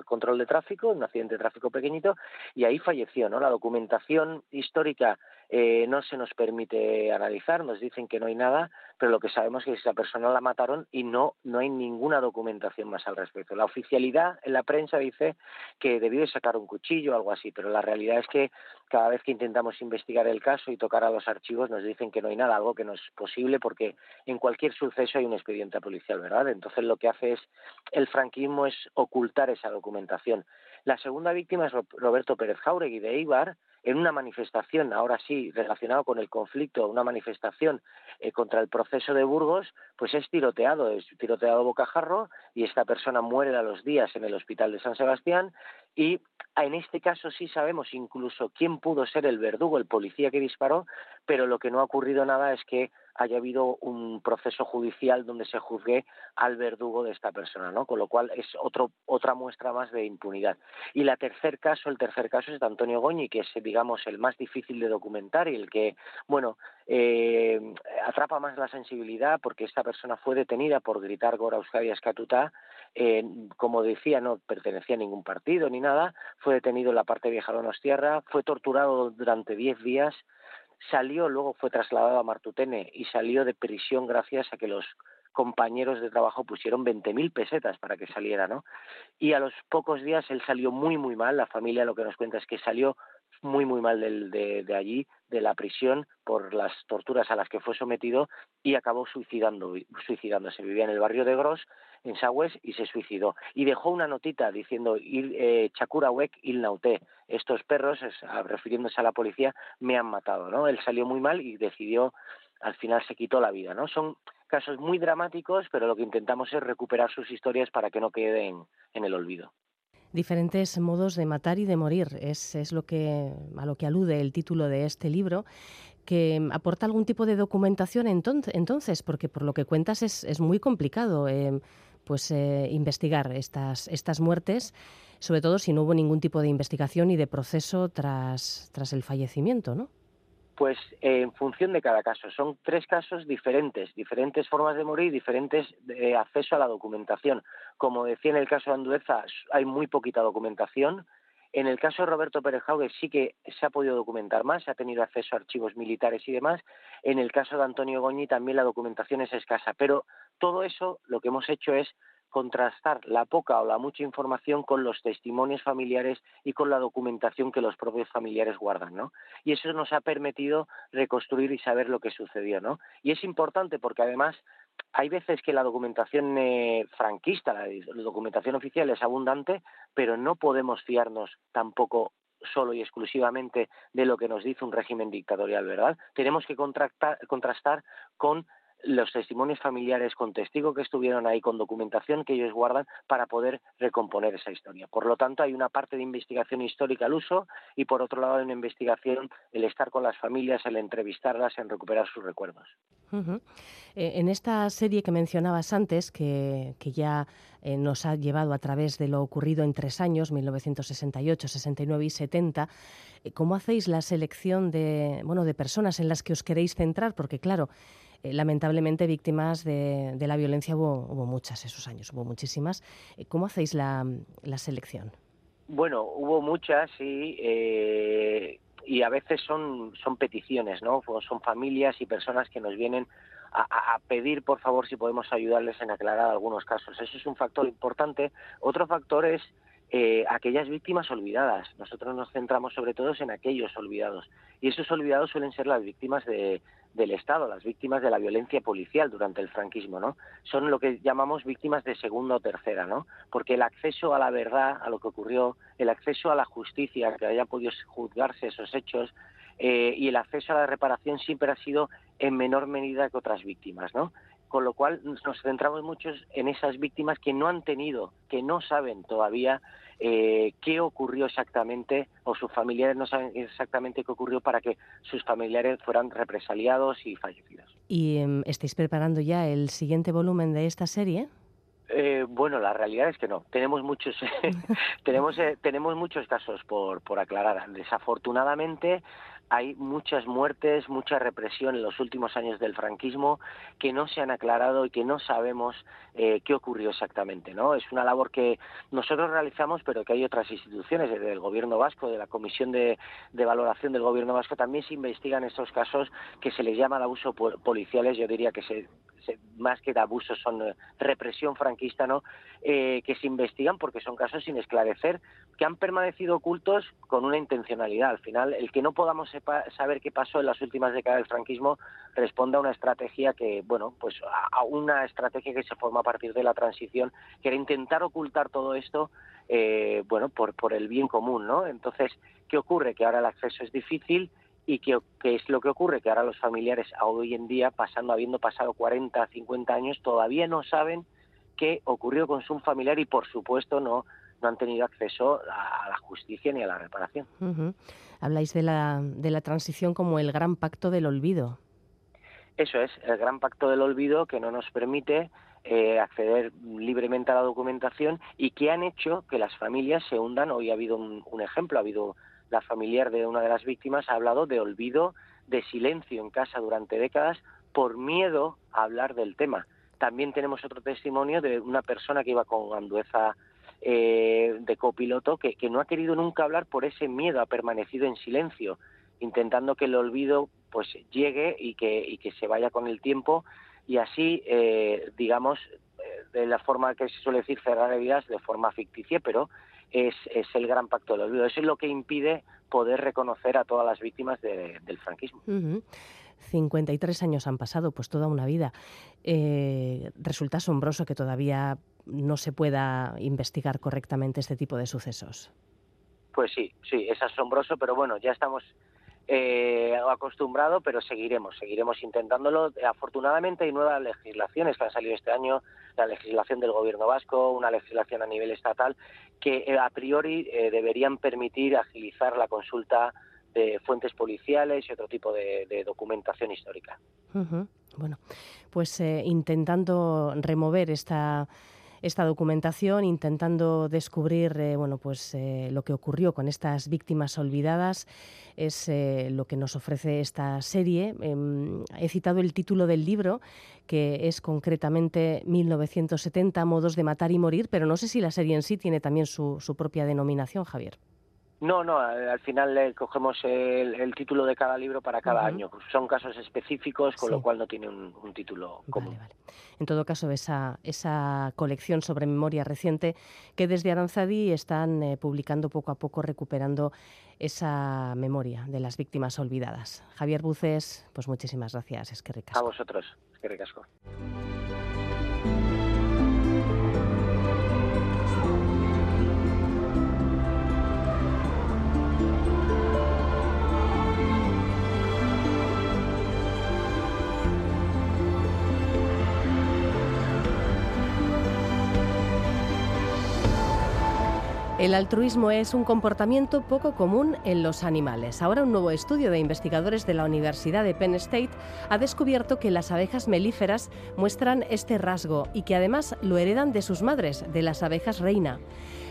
control de tráfico, un accidente de tráfico pequeñito y ahí falleció, ¿no? La documentación histórica eh, no se nos permite analizar, nos dicen que no hay nada, pero lo que sabemos es que esa persona la mataron y no, no hay ninguna documentación más al respecto. La oficialidad en la prensa dice que debió de sacar un cuchillo o algo así, pero la realidad es que cada vez que intentamos investigar el caso y tocar a los archivos nos dicen que no hay nada, algo que no es posible porque en cualquier suceso hay un expediente policial, ¿verdad? Entonces lo que hace es el franquismo es ocultar esa documentación. La segunda víctima es Roberto Pérez Jauregui de Eibar, en una manifestación, ahora sí, relacionado con el conflicto, una manifestación eh, contra el proceso de Burgos, pues es tiroteado, es tiroteado bocajarro y esta persona muere a los días en el hospital de San Sebastián y en este caso sí sabemos incluso quién pudo ser el verdugo, el policía que disparó, pero lo que no ha ocurrido nada es que haya habido un proceso judicial donde se juzgue al verdugo de esta persona, ¿no? Con lo cual es otro, otra muestra más de impunidad. Y la tercer caso, el tercer caso es de Antonio Goñi, que es, digamos, el más difícil de documentar y el que, bueno, eh, atrapa más la sensibilidad porque esta persona fue detenida por gritar Gora Euskadi Escatuta, eh, como decía, no pertenecía a ningún partido ni nada, fue detenido en la parte vieja de Donostierra, fue torturado durante diez días, salió, luego fue trasladado a Martutene y salió de prisión gracias a que los compañeros de trabajo pusieron 20.000 pesetas para que saliera, ¿no? Y a los pocos días él salió muy, muy mal. La familia lo que nos cuenta es que salió muy, muy mal de, de, allí, de la prisión, por las torturas a las que fue sometido y acabó suicidando, suicidándose. Vivía en el barrio de Gros, en Sagües, y se suicidó. Y dejó una notita diciendo, eh, Chakurawek il nauté, estos perros, refiriéndose a la policía, me han matado, ¿no? Él salió muy mal y decidió, al final se quitó la vida, ¿no? Son casos muy dramáticos, pero lo que intentamos es recuperar sus historias para que no queden en el olvido diferentes modos de matar y de morir. Es, es lo que, a lo que alude el título de este libro que aporta algún tipo de documentación entonces, porque por lo que cuentas es, es muy complicado eh, pues eh, investigar estas, estas muertes, sobre todo si no hubo ningún tipo de investigación y de proceso tras, tras el fallecimiento, ¿no? Pues eh, en función de cada caso. Son tres casos diferentes, diferentes formas de morir, diferentes de acceso a la documentación. Como decía en el caso de Andueza, hay muy poquita documentación. En el caso de Roberto Pérez Jauge sí que se ha podido documentar más, se ha tenido acceso a archivos militares y demás. En el caso de Antonio Goñi también la documentación es escasa. Pero todo eso lo que hemos hecho es contrastar la poca o la mucha información con los testimonios familiares y con la documentación que los propios familiares guardan, ¿no? Y eso nos ha permitido reconstruir y saber lo que sucedió, ¿no? Y es importante porque además hay veces que la documentación eh, franquista, la, documentación oficial es abundante, pero no podemos fiarnos tampoco solo y exclusivamente de lo que nos dice un régimen dictatorial, ¿verdad? Tenemos que contrastar con los testimonios familiares con testigos que estuvieron ahí, con documentación que ellos guardan para poder recomponer esa historia. Por lo tanto, hay una parte de investigación histórica al uso y por otro lado hay una investigación el estar con las familias, el entrevistarlas, en recuperar sus recuerdos. Eh, en esta serie que mencionabas antes, que, ya eh, nos ha llevado a través de lo ocurrido en tres años, 1968, 69 y 70, eh, ¿cómo hacéis la selección de, bueno, de personas en las que os queréis centrar? Porque claro, eh, lamentablemente víctimas de, la violencia hubo, muchas esos años, hubo muchísimas. Eh, ¿Cómo hacéis la, selección? Bueno, hubo muchas y, eh, y a veces son, son peticiones, ¿no? Son familias y personas que nos vienen a, pedir, por favor, si podemos ayudarles en aclarar algunos casos. Eso es un factor importante. Otro factor es aquellas víctimas olvidadas. Nosotros nos centramos sobre todo en aquellos olvidados. Y esos olvidados suelen ser las víctimas de, del Estado, las víctimas de la violencia policial durante el franquismo, ¿no? Son lo que llamamos víctimas de segunda o tercera, ¿no? Porque el acceso a la verdad, a lo que ocurrió, el acceso a la justicia, que haya podido juzgarse esos hechos, eh, y el acceso a la reparación siempre ha sido en menor medida que otras víctimas, ¿no? Con lo cual nos centramos mucho en esas víctimas que no han tenido, que no saben todavía eh, qué ocurrió exactamente o sus familiares no saben exactamente qué ocurrió para que sus familiares fueran represaliados y fallecidos. ¿Y em, estáis preparando ya el siguiente volumen de esta serie? Eh, bueno, la realidad es que no. Tenemos muchos, [laughs] tenemos, eh, tenemos muchos casos por, por aclarar. Desafortunadamente, hay muchas muertes, mucha represión en los últimos años del franquismo que no se han aclarado y que no sabemos eh, qué ocurrió exactamente. ¿no? Es una labor que nosotros realizamos, pero que hay otras instituciones, desde el Gobierno vasco, de la Comisión de, Valoración del Gobierno vasco, también se investigan estos casos que se les llama abuso policiales, yo diría que se, más que de abusos son eh, represión franquista, ¿no? Eh, que se investigan porque son casos sin esclarecer, que han permanecido ocultos con una intencionalidad. Al final, el que no podamos saber qué pasó en las últimas décadas del franquismo responde a una estrategia que, bueno, pues a una estrategia que se forma a partir de la transición, que era intentar ocultar todo esto, eh, bueno, por, por el bien común, ¿no? Entonces, ¿qué ocurre? Que ahora el acceso es difícil y qué es lo que ocurre, que ahora los familiares hoy en día, pasando, habiendo pasado 40, 50 años, todavía no saben qué ocurrió con su familiar y, por supuesto, no, no han tenido acceso a la justicia ni a la reparación. Habláis de la, de la transición como el gran pacto del olvido. Eso es, el gran pacto del olvido que no nos permite eh, acceder libremente a la documentación y que han hecho que las familias se hundan. Hoy ha habido un, ejemplo, ha habido la familiar de una de las víctimas ha hablado de olvido, de silencio en casa durante décadas por miedo a hablar del tema. También tenemos otro testimonio de una persona que iba con Andueza eh, de copiloto que, no ha querido nunca hablar por ese miedo, ha permanecido en silencio, intentando que el olvido pues llegue y que, y que se vaya con el tiempo y así, eh, digamos, eh, de la forma que se suele decir cerrar heridas de forma ficticia, pero es, es el gran pacto del olvido. Eso es lo que impide poder reconocer a todas las víctimas del franquismo. 53 años han pasado, pues toda una vida. Eh, resulta asombroso que todavía no se pueda investigar correctamente este tipo de sucesos. Pues sí, sí, es asombroso, pero bueno, ya estamos eh, acostumbrado, pero seguiremos, seguiremos intentándolo. Afortunadamente hay nuevas legislaciones que han salido este año, la legislación del gobierno vasco, una legislación a nivel estatal, que eh, a priori eh, deberían permitir agilizar la consulta de fuentes policiales y otro tipo de, documentación histórica. Bueno, pues eh, intentando remover esta esta documentación, intentando descubrir eh, bueno, pues, eh, lo que ocurrió con estas víctimas olvidadas. Es eh, lo que nos ofrece esta serie. Em, he citado el título del libro, que es concretamente 1970, Modos de Matar y Morir, pero no sé si la serie en sí tiene también su propia denominación, Javier. No, no, al final le cogemos el, título de cada libro para cada año. Son casos específicos, con lo cual no tiene un, título común. En todo caso, esa, esa colección sobre memoria reciente que desde Aranzadi están eh, publicando poco a poco, recuperando esa memoria de las víctimas olvidadas. Javier Buces, pues muchísimas gracias. Es que A vosotros. Es que ricasco. El altruismo es un comportamiento poco común en los animales. Ahora un nuevo estudio de investigadores de la Universidad de Penn State ha descubierto que las abejas melíferas muestran este rasgo y que además lo heredan de sus madres, de las abejas reina.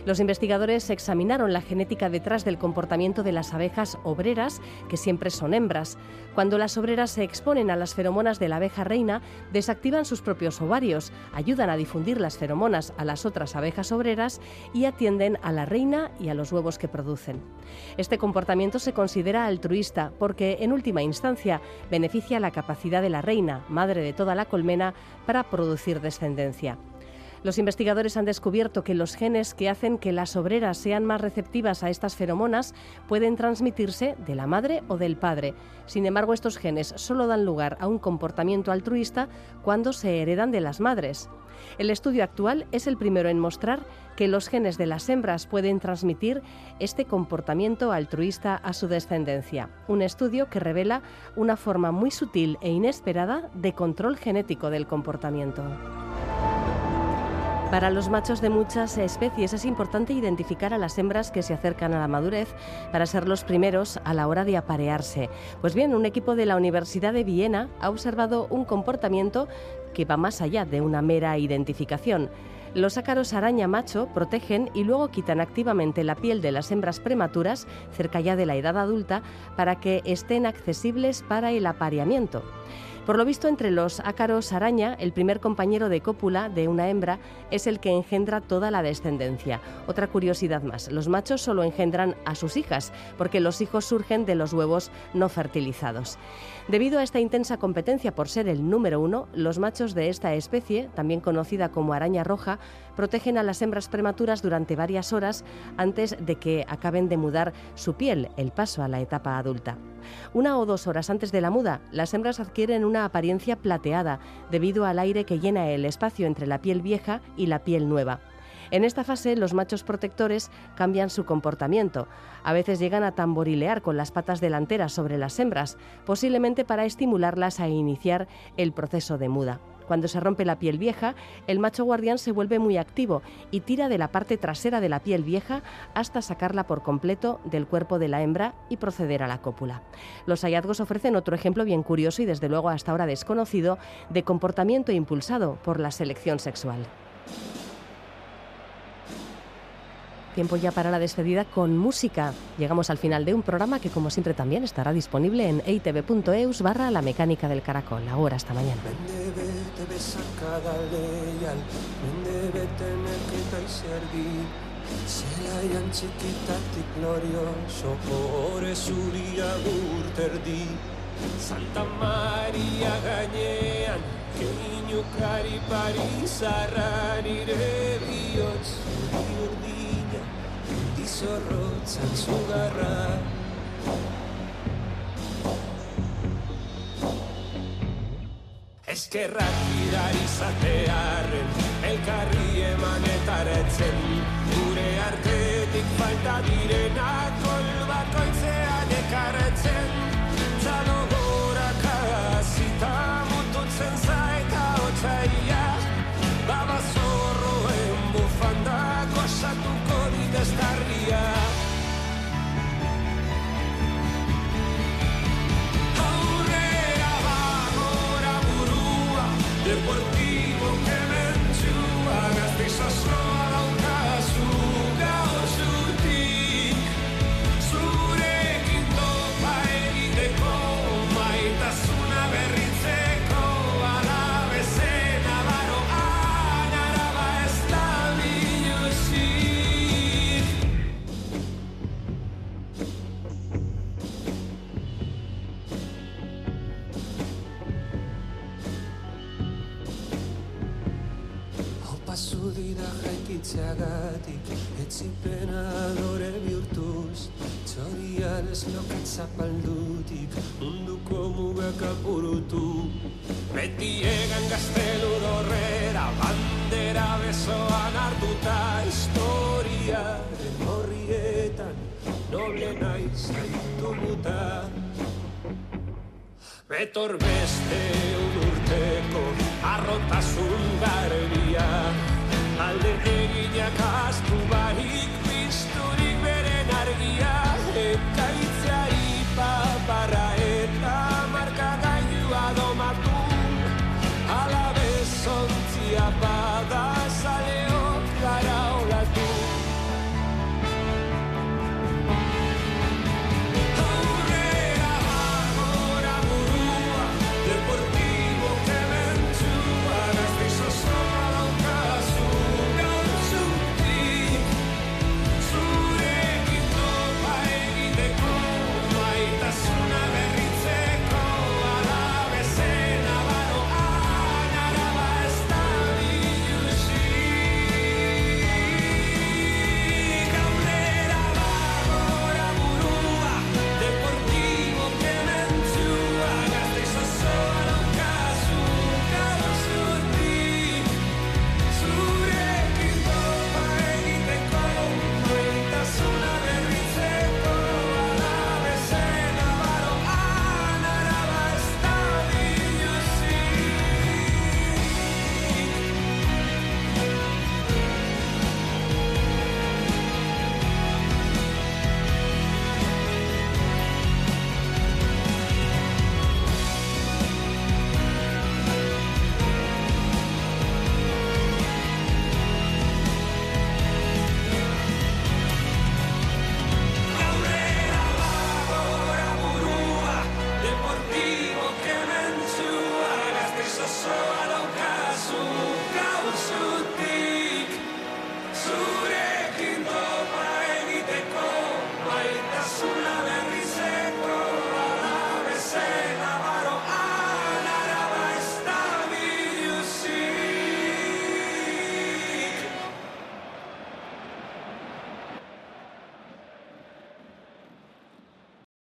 Los investigadores examinaron la genética detrás del comportamiento de las abejas obreras, que siempre son hembras. Cuando las obreras se exponen a las feromonas de la abeja reina, desactivan sus propios ovarios, ayudan a difundir las feromonas a las otras abejas obreras y atienden a la reina y a los huevos que producen. Este comportamiento se considera altruista porque, en última instancia, beneficia la capacidad de la reina, madre de toda la colmena, para producir descendencia. Los investigadores han descubierto que los genes que hacen que las obreras sean más receptivas a estas feromonas pueden transmitirse de la madre o del padre. Sin embargo, estos genes solo dan lugar a un comportamiento altruista cuando se heredan de las madres. El estudio actual es el primero en mostrar que los genes de las hembras pueden transmitir este comportamiento altruista a su descendencia. Un estudio que revela una forma muy sutil e inesperada de control genético del comportamiento. Para los machos de muchas especies es importante identificar a las hembras que se acercan a la madurez para ser los primeros a la hora de aparearse. Pues bien, un equipo de la Universidad de Viena ha observado un comportamiento que va más allá de una mera identificación. Los ácaros araña macho protegen y luego quitan activamente la piel de las hembras prematuras, cerca ya de la edad adulta, para que estén accesibles para el apareamiento. Por lo visto, entre los ácaros araña, el primer compañero de cópula de una hembra es el que engendra toda la descendencia. Otra curiosidad más, los machos solo engendran a sus hijas, porque los hijos surgen de los huevos no fertilizados. Debido a esta intensa competencia por ser el número uno, los machos de esta especie, también conocida como araña roja, protegen a las hembras prematuras durante varias horas antes de que acaben de mudar su piel, el paso a la etapa adulta. Una o dos horas antes de la muda, las hembras adquieren una apariencia plateada debido al aire que llena el espacio entre la piel vieja y la piel nueva. En esta fase, los machos protectores cambian su comportamiento. A veces llegan a tamborilear con las patas delanteras sobre las hembras, posiblemente para estimularlas a iniciar el proceso de muda. Cuando se rompe la piel vieja, el macho guardián se vuelve muy activo y tira de la parte trasera de la piel vieja hasta sacarla por completo del cuerpo de la hembra y proceder a la cópula. Los hallazgos ofrecen otro ejemplo bien curioso y desde luego hasta ahora desconocido de comportamiento impulsado por la selección sexual. Tiempo ya para la despedida con música. Llegamos al final de un programa que como siempre también estará disponible en eitv.eus barra la mecánica del caracol. Ahora hasta mañana. Dizorrotzan zugarra. Eskerrak idari zatearen Elkarri emanetaretzen Gure artetik falta direnak Kol bakoitzean ekarretzen